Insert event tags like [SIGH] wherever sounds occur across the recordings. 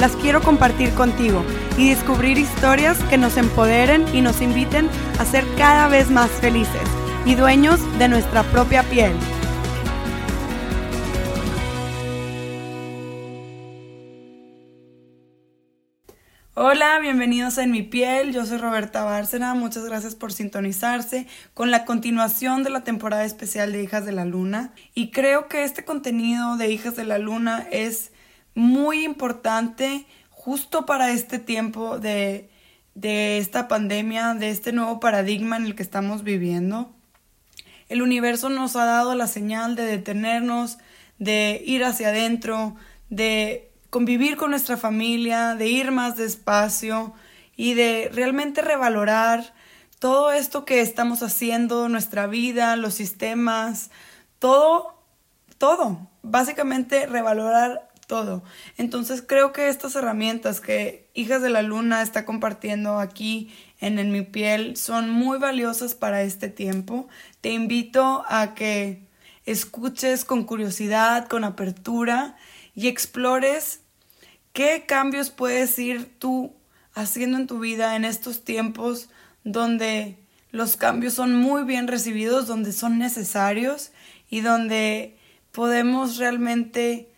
las quiero compartir contigo y descubrir historias que nos empoderen y nos inviten a ser cada vez más felices y dueños de nuestra propia piel. Hola, bienvenidos En mi piel, yo soy Roberta Bárcena, muchas gracias por sintonizarse con la continuación de la temporada especial de Hijas de la Luna. Y creo que este contenido de Hijas de la Luna es muy importante justo para este tiempo de, de esta pandemia, de este nuevo paradigma en el que estamos viviendo. El universo nos ha dado la señal de detenernos, de ir hacia adentro, de convivir con nuestra familia, de ir más despacio y de realmente revalorar todo esto que estamos haciendo, nuestra vida, los sistemas, todo, todo, básicamente revalorar todo. Entonces creo que estas herramientas que Hijas de la Luna está compartiendo aquí en, en mi piel son muy valiosas para este tiempo. Te invito a que escuches con curiosidad, con apertura y explores qué cambios puedes ir tú haciendo en tu vida en estos tiempos donde los cambios son muy bien recibidos, donde son necesarios y donde podemos realmente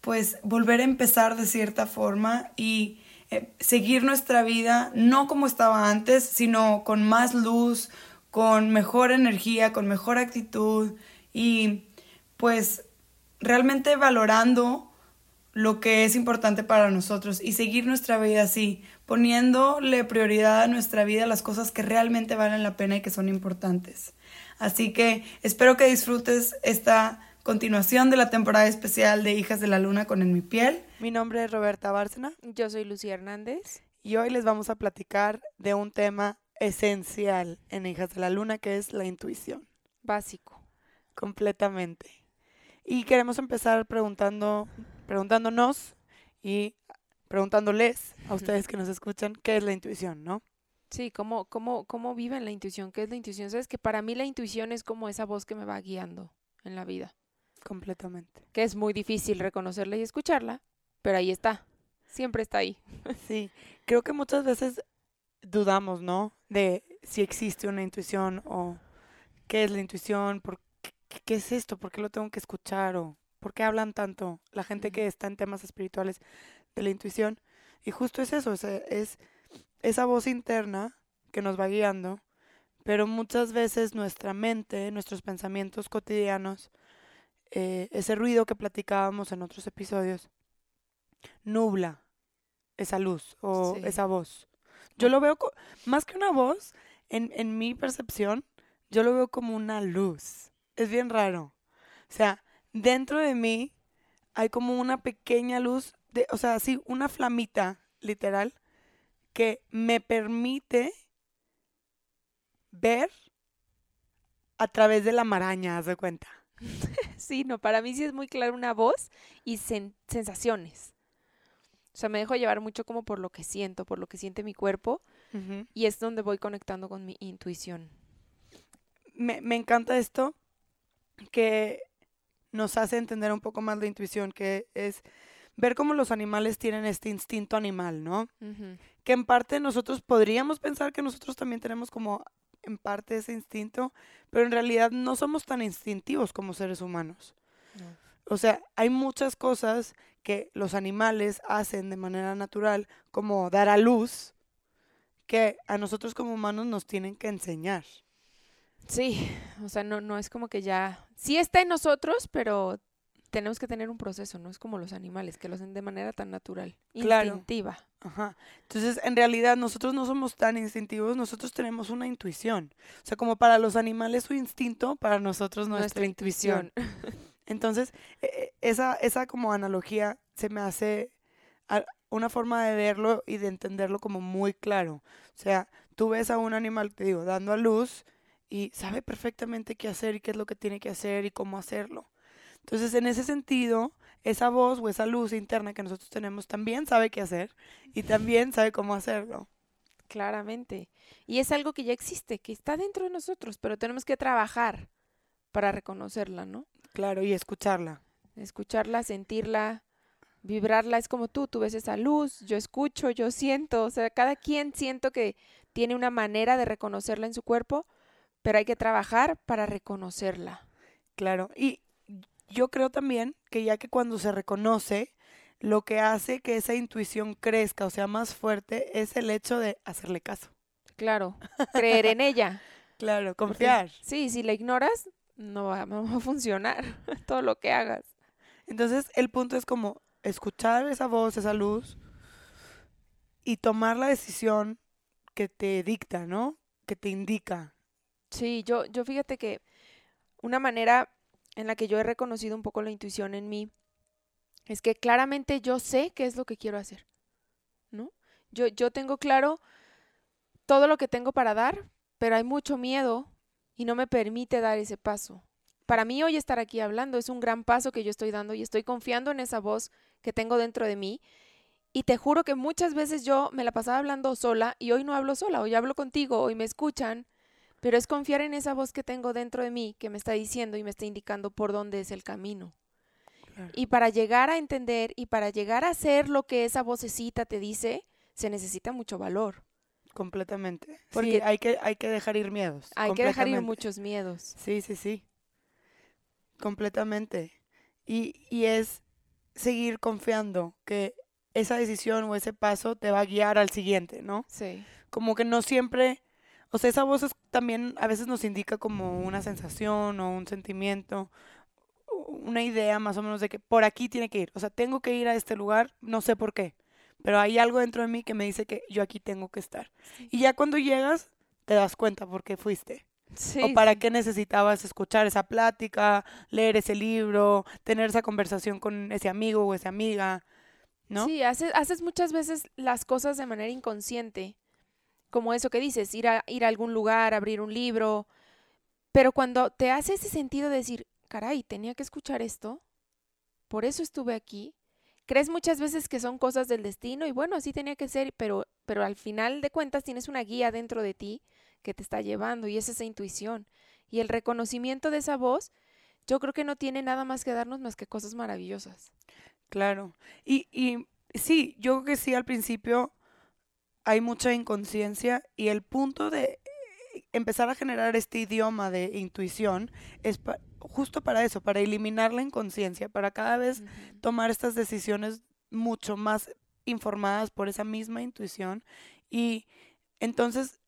pues volver a empezar de cierta forma y eh, seguir nuestra vida no como estaba antes, sino con más luz, con mejor energía, con mejor actitud y pues realmente valorando lo que es importante para nosotros y seguir nuestra vida así, poniéndole prioridad a nuestra vida las cosas que realmente valen la pena y que son importantes. Así que espero que disfrutes esta continuación de la temporada especial de Hijas de la Luna con En mi piel. Mi nombre es Roberta Bárcena. Yo soy Lucía Hernández. Y hoy les vamos a platicar de un tema esencial en Hijas de la Luna que es la intuición. Básico. Completamente. Y queremos empezar preguntando preguntándonos y preguntándoles a ustedes que nos escuchan qué es la intuición, ¿no? Sí, ¿cómo, cómo, cómo viven la intuición? ¿Qué es la intuición? Sabes que para mí la intuición es como esa voz que me va guiando en la vida. Completamente. Que es muy difícil reconocerla y escucharla, pero ahí está. Siempre está ahí. [LAUGHS] Sí, creo que muchas veces dudamos, ¿no? De si existe una intuición o qué es la intuición, por qué, qué es esto, por qué lo tengo que escuchar o ¿Por qué hablan tanto la gente que está en temas espirituales de la intuición? Y justo es eso, es, esa voz interna que nos va guiando, pero muchas veces nuestra mente, nuestros pensamientos cotidianos, eh, ese ruido que platicábamos en otros episodios, nubla esa luz o esa voz. Yo lo veo más que una voz, en, en mi percepción, yo lo veo como una luz. Es bien raro. O sea, dentro de mí hay como una pequeña luz, de, o sea, sí, una flamita, literal, que me permite ver a través de la maraña, haz de cuenta. [LAUGHS] Sí, no, para mí sí es muy claro una voz y sensaciones. O sea, me dejo llevar mucho como por lo que siento, por lo que siente mi cuerpo y es donde voy conectando con mi intuición. Me, me encanta esto, que nos hace entender un poco más la intuición, que es ver cómo los animales tienen este instinto animal, ¿no? Que en parte nosotros podríamos pensar que nosotros también tenemos como en parte ese instinto, pero en realidad no somos tan instintivos como seres humanos. O sea, hay muchas cosas que los animales hacen de manera natural, como dar a luz, que a nosotros como humanos nos tienen que enseñar. Sí, o sea, no, no es como que ya, sí está en nosotros, pero tenemos que tener un proceso, no es como los animales, que lo hacen de manera tan natural, instintiva. Ajá. Entonces, en realidad, nosotros no somos tan instintivos, nosotros tenemos una intuición. O sea, como para los animales su instinto, para nosotros nuestra, intuición. [LAUGHS] Entonces, e, e, esa, esa como analogía se me hace una forma de verlo y de entenderlo como muy claro. O sea, tú ves a un animal, te digo, dando a luz y sabe perfectamente qué hacer y qué es lo que tiene que hacer y cómo hacerlo. Entonces, en ese sentido, esa voz o esa luz interna que nosotros tenemos también sabe qué hacer y también sabe cómo hacerlo. Claramente. Y es algo que ya existe, que está dentro de nosotros, pero tenemos que trabajar para reconocerla, ¿no? Claro, y escucharla. Escucharla, sentirla, vibrarla. Es como tú, tú ves esa luz, yo escucho, yo siento. O sea, cada quien siento que tiene una manera de reconocerla en su cuerpo, pero hay que trabajar para reconocerla. Claro, y yo creo también que ya que cuando se reconoce, lo que hace que esa intuición crezca o sea más fuerte es el hecho de hacerle caso. Claro, creer en ella. [LAUGHS] Claro, confiar. sí, si la ignoras, no va, no va a funcionar [LAUGHS] todo lo que hagas. Entonces, el punto es como escuchar esa voz, esa luz y tomar la decisión que te dicta, ¿no? Que te indica. Sí, yo, yo fíjate que una manera en la que yo he reconocido un poco la intuición en mí es que claramente yo sé qué es lo que quiero hacer, ¿no? Yo, yo tengo claro todo lo que tengo para dar, pero hay mucho miedo y no me permite dar ese paso. Para mí hoy estar aquí hablando es un gran paso que yo estoy dando y estoy confiando en esa voz que tengo dentro de mí. Y te juro que muchas veces yo me la pasaba hablando sola y hoy no hablo sola, hoy hablo contigo, hoy me escuchan, pero es confiar en esa voz que tengo dentro de mí que me está diciendo y me está indicando por dónde es el camino. Y para llegar a entender y para llegar a hacer lo que esa vocecita te dice, se necesita mucho valor. Completamente. Porque hay, que, hay que dejar ir miedos. Hay que dejar ir muchos miedos. Sí, sí, sí. Completamente. Y, y es seguir confiando que esa decisión o ese paso te va a guiar al siguiente, ¿no? Sí. Como que no siempre, o sea, esa voz también a veces nos indica como una sensación o un sentimiento una idea más o menos de que por aquí tiene que ir. O sea, tengo que ir a este lugar, no sé por qué. Pero hay algo dentro de mí que me dice que yo aquí tengo que estar. Y ya cuando llegas, te das cuenta por qué fuiste. o para qué necesitabas escuchar esa plática, leer ese libro, tener esa conversación con ese amigo o esa amiga, ¿no? Sí, haces, haces muchas veces las cosas de manera inconsciente, como eso que dices, ir a, ir a algún lugar, abrir un libro, pero cuando te hace ese sentido de decir, caray, tenía que escuchar esto, por eso estuve aquí. Crees muchas veces que son cosas del destino y bueno, así tenía que ser, pero, pero al final de cuentas tienes una guía dentro de ti que te está llevando y es esa intuición. Y el reconocimiento de esa voz, yo creo que no tiene nada más que darnos más que cosas maravillosas. Claro. Y, y sí, yo creo que sí, al principio hay mucha inconsciencia y el punto de empezar a generar este idioma de intuición es justo para eso, para eliminar la inconsciencia, para cada vez tomar estas decisiones mucho más informadas por esa misma intuición y entonces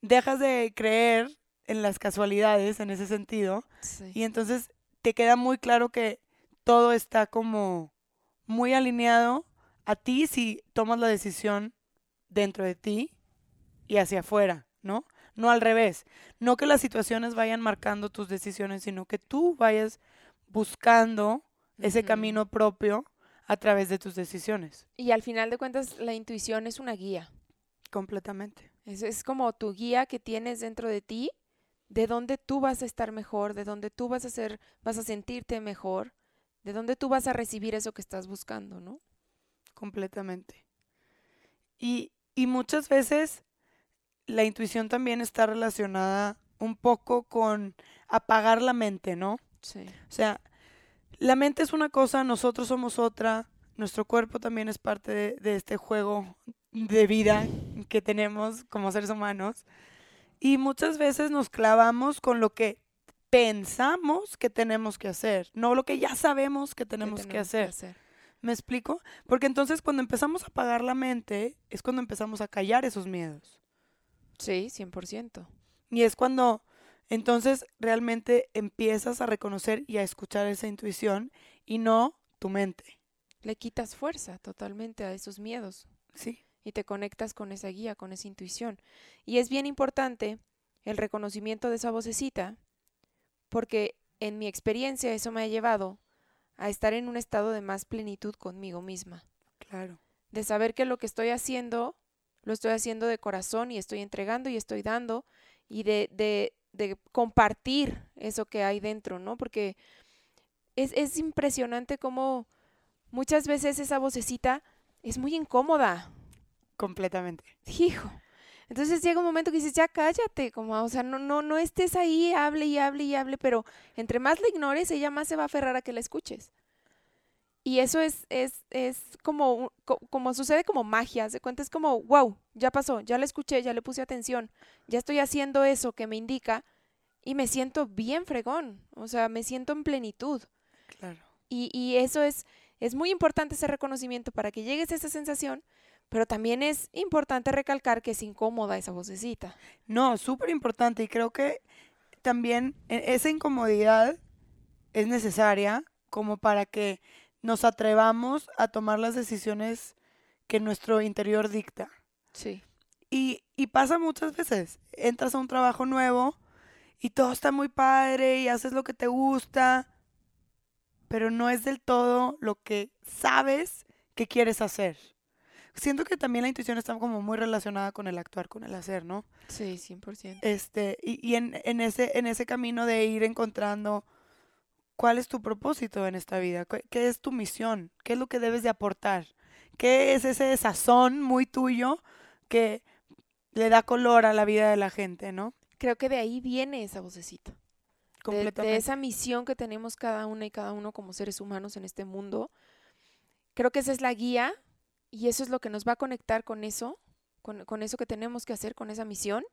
dejas de creer en las casualidades en ese sentido y entonces te queda muy claro que todo está como muy alineado a ti si tomas la decisión dentro de ti y hacia afuera, ¿no? no al revés. No que las situaciones vayan marcando tus decisiones, sino que tú vayas buscando ese camino propio a través de tus decisiones. Y al final de cuentas, la intuición es una guía. Completamente. Es, es como tu guía que tienes dentro de ti, de dónde tú vas a estar mejor, de dónde tú vas a ser, vas a sentirte mejor, de dónde tú vas a recibir eso que estás buscando, ¿no? Completamente. Y, y muchas veces la intuición también está relacionada un poco con apagar la mente, ¿no? Sí. O sea, la mente es una cosa, nosotros somos otra, nuestro cuerpo también es parte de, este juego de vida que tenemos como seres humanos. Y muchas veces nos clavamos con lo que pensamos que tenemos que hacer, no lo que ya sabemos que tenemos, que, hacer. que hacer. ¿Me explico? Porque entonces cuando empezamos a apagar la mente es cuando empezamos a callar esos miedos. Sí, 100%. Y es cuando entonces realmente empiezas a reconocer y a escuchar esa intuición y no tu mente. Le quitas fuerza totalmente a esos miedos. Sí. Y te conectas con esa guía, con esa intuición. Y es bien importante el reconocimiento de esa vocecita, porque en mi experiencia eso me ha llevado a estar en un estado de más plenitud conmigo misma. Claro de saber que lo que estoy haciendo, lo estoy haciendo de corazón y estoy entregando y estoy dando y de, de, de compartir eso que hay dentro, ¿no? Porque es, es impresionante cómo muchas veces esa vocecita es muy incómoda. Completamente. Hijo. Entonces llega un momento que dices, ya cállate, como, o sea, no, no, no estés ahí, hable y hable y hable, pero entre más la ignores, ella más se va a aferrar a que la escuches. Y eso es, es, es como, como sucede como magia, se cuenta, es como, wow, ya pasó, ya la escuché, ya le puse atención, ya estoy haciendo eso que me indica y me siento bien fregón, o sea, me siento en plenitud. Claro. Y, y eso es, es muy importante ese reconocimiento para que llegues a esa sensación, pero también es importante recalcar que es incómoda esa vocecita. No, súper importante y creo que también e, esa incomodidad es necesaria como para que nos atrevamos a tomar las decisiones que nuestro interior dicta. Sí. Y, y pasa muchas veces. Entras a un trabajo nuevo y todo está muy padre y haces lo que te gusta, pero no es del todo lo que sabes que quieres hacer. Siento que también la intuición está como muy relacionada con el actuar, con el hacer, ¿no? Sí, 100%. Este, y, y en, en, ese, en ese camino de ir encontrando cuál es tu propósito en esta vida, qué es tu misión, qué es lo que debes de aportar, qué es ese sazón muy tuyo que le da color a la vida de la gente, ¿no? Creo que de ahí viene esa vocecita. De, de, esa misión que tenemos cada una y cada uno como seres humanos en este mundo. Creo que esa es la guía y eso es lo que nos va a conectar con eso, con, con eso que tenemos que hacer, con esa misión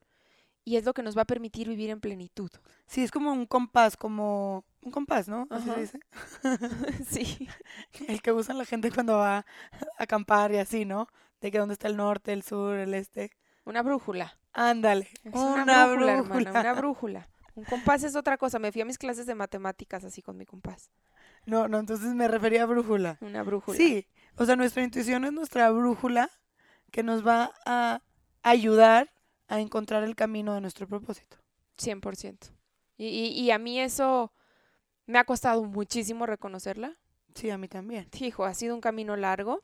y es lo que nos va a permitir vivir en plenitud. Sí, es como un compás, como un compás, ¿no? Así se dice. [LAUGHS] sí. [LAUGHS] El que usa la gente cuando va a acampar y así, ¿no? De que dónde está el norte, el sur, el este. Una brújula. Ándale. una, una, brújula, hermana, una brújula. [LAUGHS] Un compás es otra cosa. Me fui a mis clases de matemáticas así con mi compás. No, no, entonces me refería a brújula. Una brújula. Sí, o sea, nuestra intuición es nuestra brújula que nos va a ayudar a encontrar el camino de nuestro propósito. 100%. Y, y, y a mí eso me ha costado muchísimo reconocerla. Sí, a mí también. Hijo, ha sido un camino largo.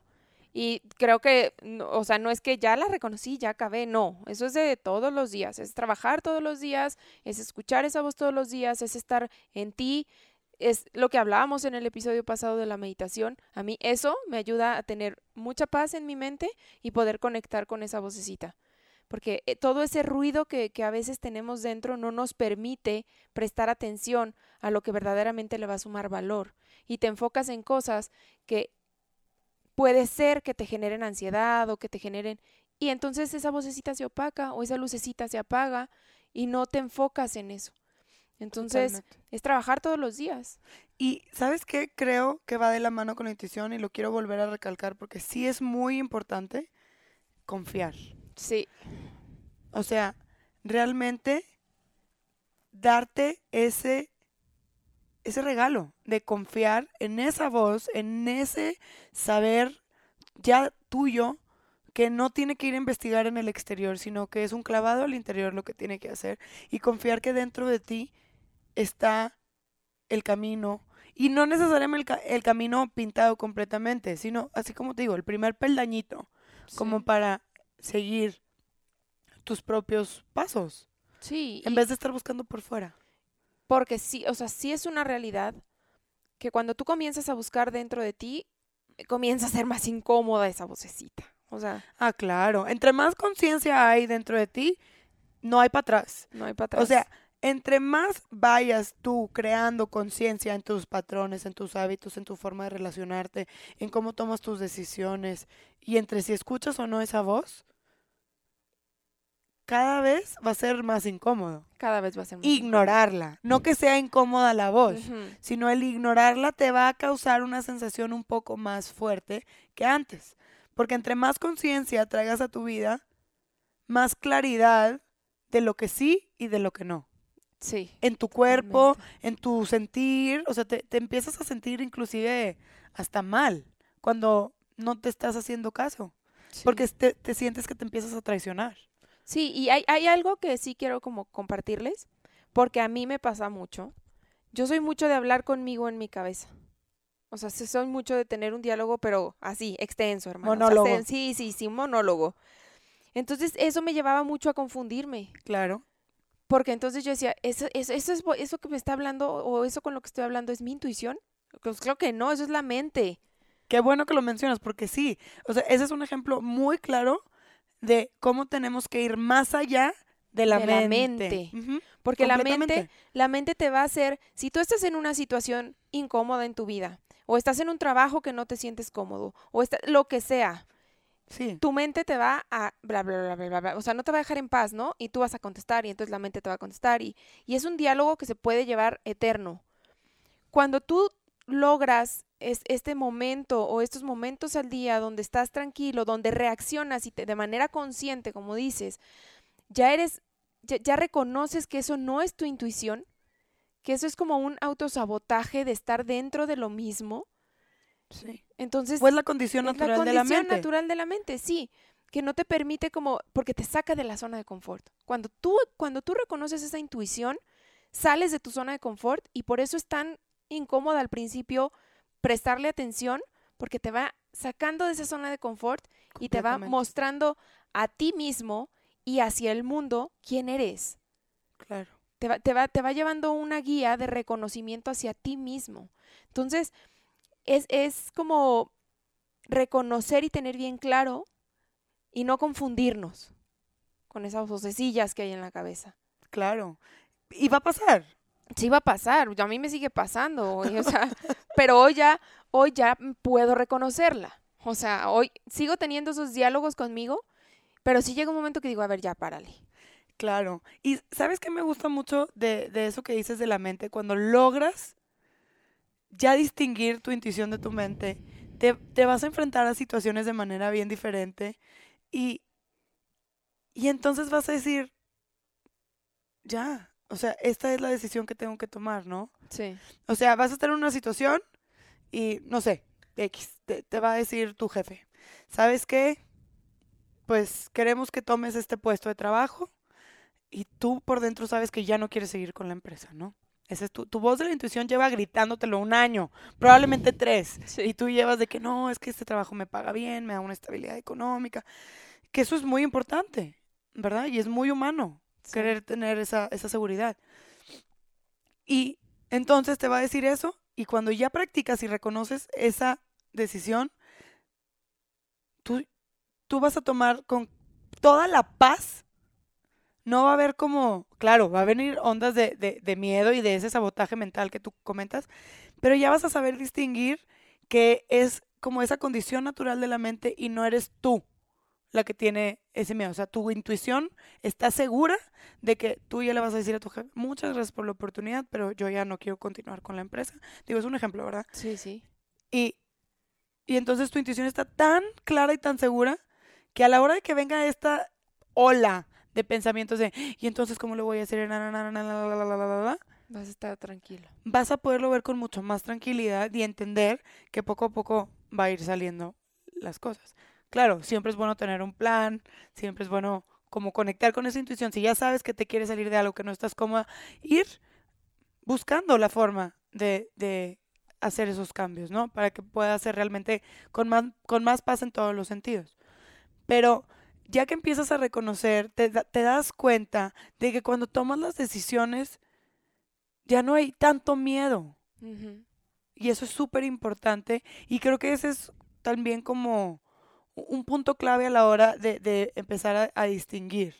Y creo que, o sea, no es que ya la reconocí, ya acabé, no, eso es de todos los días, es trabajar todos los días, es escuchar esa voz todos los días, es estar en ti, es lo que hablábamos en el episodio pasado de la meditación. A mí eso me ayuda a tener mucha paz en mi mente y poder conectar con esa vocecita porque eh, todo ese ruido que, que, a veces tenemos dentro no nos permite prestar atención a lo que verdaderamente le va a sumar valor y te enfocas en cosas que puede ser que te generen ansiedad o que te generen y entonces esa vocecita se opaca o esa lucecita se apaga y no te enfocas en eso. Entonces, Totalmente. es trabajar todos los días. Y ¿sabes qué? Creo que va de la mano con la intuición y lo quiero volver a recalcar porque sí es muy importante confiar. Sí. O sea, realmente darte ese ese regalo de confiar en esa voz, en ese saber ya tuyo que no tiene que ir a investigar en el exterior, sino que es un clavado al interior lo que tiene que hacer y confiar que dentro de ti está el camino y no necesariamente el, el camino pintado completamente, sino así como te digo, el primer peldañito sí. como para seguir tus propios pasos. Sí. En vez de estar buscando por fuera. Porque sí, o sea, sí es una realidad que cuando tú comienzas a buscar dentro de ti, comienza a ser más incómoda esa vocecita. O sea. Ah, claro. Entre más conciencia hay dentro de ti, no hay para atrás. No hay para atrás. O sea, entre más vayas tú creando conciencia en tus patrones, en tus hábitos, en tu forma de relacionarte, en cómo tomas tus decisiones y entre si escuchas o no esa voz, cada vez va a ser más incómodo. Cada vez va a ser más Ignorarla. Incómodo. No que sea incómoda la voz, uh -huh. sino el ignorarla te va a causar una sensación un poco más fuerte que antes. Porque entre más conciencia traigas a tu vida, más claridad de lo que sí y de lo que no. Sí. En tu cuerpo, totalmente. en tu sentir, o sea, te, te empiezas a sentir inclusive hasta mal cuando no te estás haciendo caso. Sí. Porque te, te sientes que te empiezas a traicionar. Sí, y hay, hay algo que sí quiero como compartirles, porque a mí me pasa mucho. Yo soy mucho de hablar conmigo en mi cabeza. O sea, soy mucho de tener un diálogo, pero así, extenso, hermano. Monólogo. sí, sí, sí, monólogo. Entonces, eso me llevaba mucho a confundirme. Claro. Porque entonces yo decía, ¿eso, eso, eso, es, eso que me está hablando o eso con lo que estoy hablando es mi intuición? Pues creo que no, eso es la mente. Qué bueno que lo mencionas, porque sí. O sea, ese es un ejemplo muy claro de cómo tenemos que ir más allá de la De la mente. mente. Ujú, Porque la mente, la mente te va a hacer, si tú estás en una situación incómoda en tu vida, o estás en un trabajo que no te sientes cómodo, o está, lo que sea, Sí, tu mente te va a bla, bla, bla, bla, bla, bla, o sea, no te va a dejar en paz, ¿no? Y tú vas a contestar y entonces la mente te va a contestar y, y es un diálogo que se puede llevar eterno. Cuando tú logras es- este momento o estos momentos al día donde estás tranquilo, donde reaccionas y te- de manera consciente, como dices, ya eres, ya, ya reconoces que eso no es tu intuición, que eso es como un autosabotaje de estar dentro de lo mismo. Sí. Entonces, Pues la condición es natural la de la condición mente. natural de la mente, sí, que no te permite como porque te saca de la zona de confort. Cuando tú cuando tú reconoces esa intuición, sales de tu zona de confort y por eso es tan incómoda al principio prestarle atención porque te va sacando de esa zona de confort y te va mostrando a ti mismo y hacia el mundo quién eres. Claro. Te va, te va, te va llevando una guía de reconocimiento hacia ti mismo. Entonces, es, es como reconocer y tener bien claro y no confundirnos con esas vocecillas que hay en la cabeza. Claro. Y va a pasar. Sí va a pasar, a mí me sigue pasando, hoy, o sea, [LAUGHS] pero hoy ya, hoy ya puedo reconocerla. O sea, hoy sigo teniendo esos diálogos conmigo, pero sí llega un momento que digo, a ver, ya párale. Claro. Y sabes que me gusta mucho de, de eso que dices de la mente, cuando logras ya distinguir tu intuición de tu mente, te, te vas a enfrentar a situaciones de manera bien diferente y, y entonces vas a decir, ya, o sea, esta es la decisión que tengo que tomar, ¿no? Sí. O sea, vas a estar en una situación y, no sé, X, te, te va a decir tu jefe, ¿sabes qué? Pues queremos que tomes este puesto de trabajo y tú por dentro sabes que ya no quieres seguir con la empresa, ¿no? Esa es tu, tu voz de la intuición lleva gritándotelo un año, probablemente tres, Sí. y tú llevas de que no, es que este trabajo me paga bien, me da una estabilidad económica, que eso es muy importante, ¿verdad? Y es muy humano Sí. querer tener esa, esa seguridad. Y entonces te va a decir eso y cuando ya practicas y reconoces esa decisión, tú, tú vas a tomar con toda la paz. No va a haber como, claro, va a venir ondas de, de, de miedo y de ese sabotaje mental que tú comentas, pero ya vas a saber distinguir que es como esa condición natural de la mente y no eres tú la que tiene ese miedo. O sea, tu intuición está segura de que tú ya le vas a decir a tu jefe, muchas gracias por la oportunidad, pero yo ya no quiero continuar con la empresa. Digo, es un ejemplo, ¿verdad? Sí, sí. Y, y entonces tu intuición está tan clara y tan segura que a la hora de que venga esta ola de pensamientos de, y entonces, ¿cómo lo voy a hacer? Na, na, na, na, la, la, la, la, la, la, la", Vas a estar tranquilo. vas a poderlo ver con mucho más tranquilidad y entender que poco a poco va a ir saliendo las cosas. Claro, siempre es bueno tener un plan, siempre es bueno como conectar con esa intuición. Si ya sabes que te quieres salir de algo que no estás cómoda, ir buscando la forma de, de hacer esos cambios, ¿no? Para que pueda ser realmente con más, con más paz en todos los sentidos. Pero ya que empiezas a reconocer, te, te das cuenta de que cuando tomas las decisiones, ya no hay tanto miedo. Y eso es súper importante. Y creo que ese es también como un punto clave a la hora de, de empezar a, a distinguir,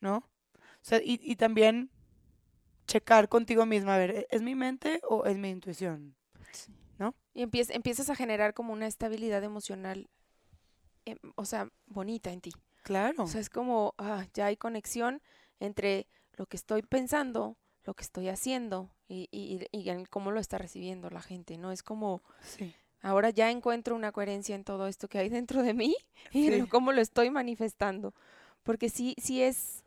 ¿no? O sea, y, y también checar contigo misma, a ver, ¿e- ¿es mi mente o es mi intuición? Y empiez- empiezas a generar como una estabilidad emocional, em, o sea, bonita en ti. Claro, O sea, es como, ah, ya hay conexión entre lo que estoy pensando, lo que estoy haciendo y, y, y en cómo lo está recibiendo la gente, ¿no? Es como, sí, ahora ya encuentro una coherencia en todo esto que hay dentro de mí [LAUGHS] y en Sí. lo- cómo lo estoy manifestando. Porque sí, sí es,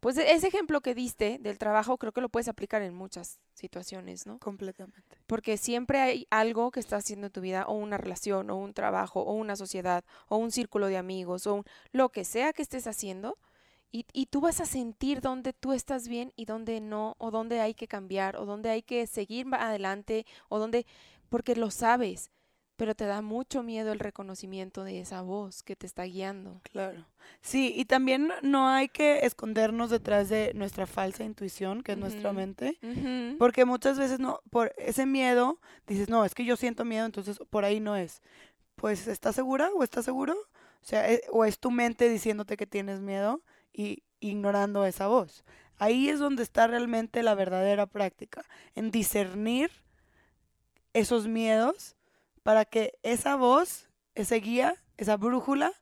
pues e- ese ejemplo que diste del trabajo creo que lo puedes aplicar en muchas situaciones, ¿no? completamente. Porque siempre hay algo que estás haciendo en tu vida, o una relación, o un trabajo, o una sociedad, o un círculo de amigos, o un- lo que sea que estés haciendo, y, y tú vas a sentir dónde tú estás bien y dónde no, o dónde hay que cambiar, o dónde hay que seguir adelante, o dónde porque lo sabes, pero te da mucho miedo el reconocimiento de esa voz que te está guiando. Claro. Sí, y también no hay que escondernos detrás de nuestra falsa intuición, que es nuestra mente, porque muchas veces no, por ese miedo, dices, no, es que yo siento miedo, entonces por ahí no es. Pues, ¿estás segura o estás seguro? O sea, e, o es tu mente diciéndote que tienes miedo y ignorando esa voz. Ahí es donde está realmente la verdadera práctica, en discernir esos miedos para que esa voz, ese guía, esa brújula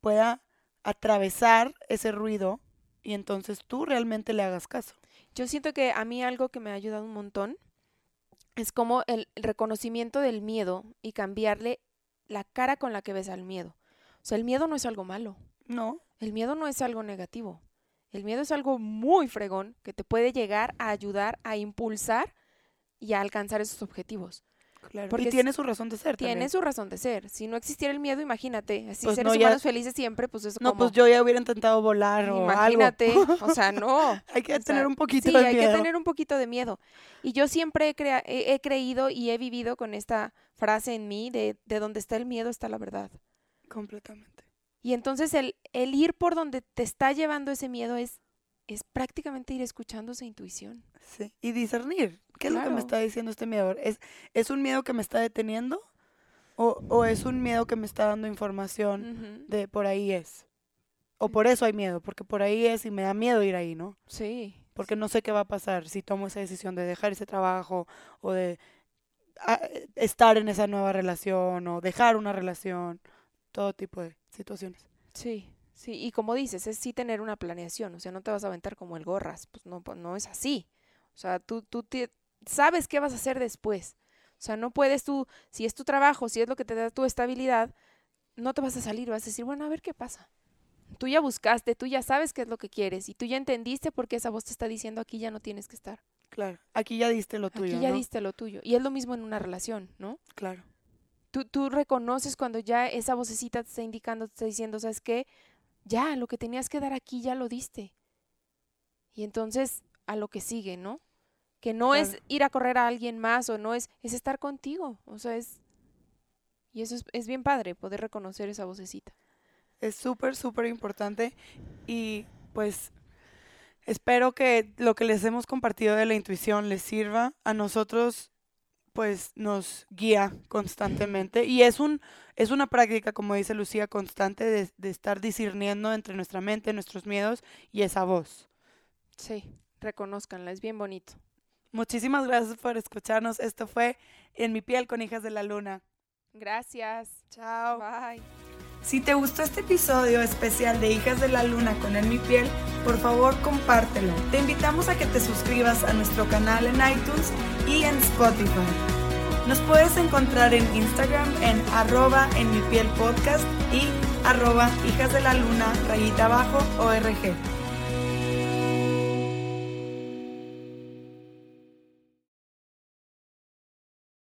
pueda atravesar ese ruido y entonces tú realmente le hagas caso. Yo siento que a mí algo que me ha ayudado un montón es como el reconocimiento del miedo y cambiarle la cara con la que ves al miedo. O sea, el miedo no es algo malo. No. El miedo no es algo negativo. El miedo es algo muy fregón que te puede llegar a ayudar a impulsar y a alcanzar esos objetivos. Porque y tiene su razón de ser. Tiene su razón de ser. Si no existiera el miedo, imagínate, así pues seres humanos felices siempre, pues eso No, pues yo ya hubiera intentado volar o Imagínate, [LAUGHS] o sea, no. [LAUGHS] hay que tener un poquito de miedo. Sí, hay que tener un poquito de miedo. Y yo siempre he, creído y he vivido con esta frase en mí de, de donde está el miedo está la verdad. Completamente. Y entonces el, el ir por donde te está llevando ese miedo es es prácticamente ir escuchando esa intuición. Sí, y discernir. ¿Qué es lo que me está diciendo este miedo? ¿Es, ¿Es un miedo que me está deteniendo? ¿O, o es un miedo que me está dando información de por ahí es? O por eso hay miedo, porque por ahí es y me da miedo ir ahí, ¿no? Sí. Porque no sé qué va a pasar si tomo esa decisión de dejar ese trabajo o de ah, estar en esa nueva relación o dejar una relación, todo tipo de situaciones. Sí. Sí, y como dices, es sí tener una planeación, o sea, no te vas a aventar como el gorras, pues no, pues no es así. O sea, tú, tú sabes qué vas a hacer después. O sea, no puedes tú, si es tu trabajo, si es lo que te da tu estabilidad, no te vas a salir, vas a decir, bueno, a ver qué pasa. Tú ya buscaste, tú ya sabes qué es lo que quieres y tú ya entendiste por qué esa voz te está diciendo aquí ya no tienes que estar. Claro, aquí ya diste lo tuyo. Aquí ya diste lo tuyo. Y es lo mismo en una relación, ¿no? Claro. Tú, tú reconoces cuando ya esa vocecita te está indicando, te está diciendo, ¿sabes qué? Ya, lo que tenías que dar aquí ya lo diste. Y entonces a lo que sigue, ¿no? Que no es ir a correr a alguien más o no es, es estar contigo. O sea, es... Y eso es, es bien padre, poder reconocer esa vocecita. Es súper, súper importante y pues espero que lo que les hemos compartido de la intuición les sirva. A nosotros pues nos guía constantemente y es un es una práctica como dice Lucía constante de, de, estar discerniendo entre nuestra mente nuestros miedos y esa voz. Sí reconozcanla es bien bonito. Muchísimas gracias por escucharnos. Esto fue en mi piel con hijas de la luna. Gracias. Chao. Bye. Si te gustó este episodio especial de Hijas de la Luna con En Mi Piel, por favor compártelo. Te invitamos a que te suscribas a nuestro canal en iTunes y en Spotify. Nos puedes encontrar en Instagram en arroba en mi piel podcast y arroba hijas de la luna rayita abajo org.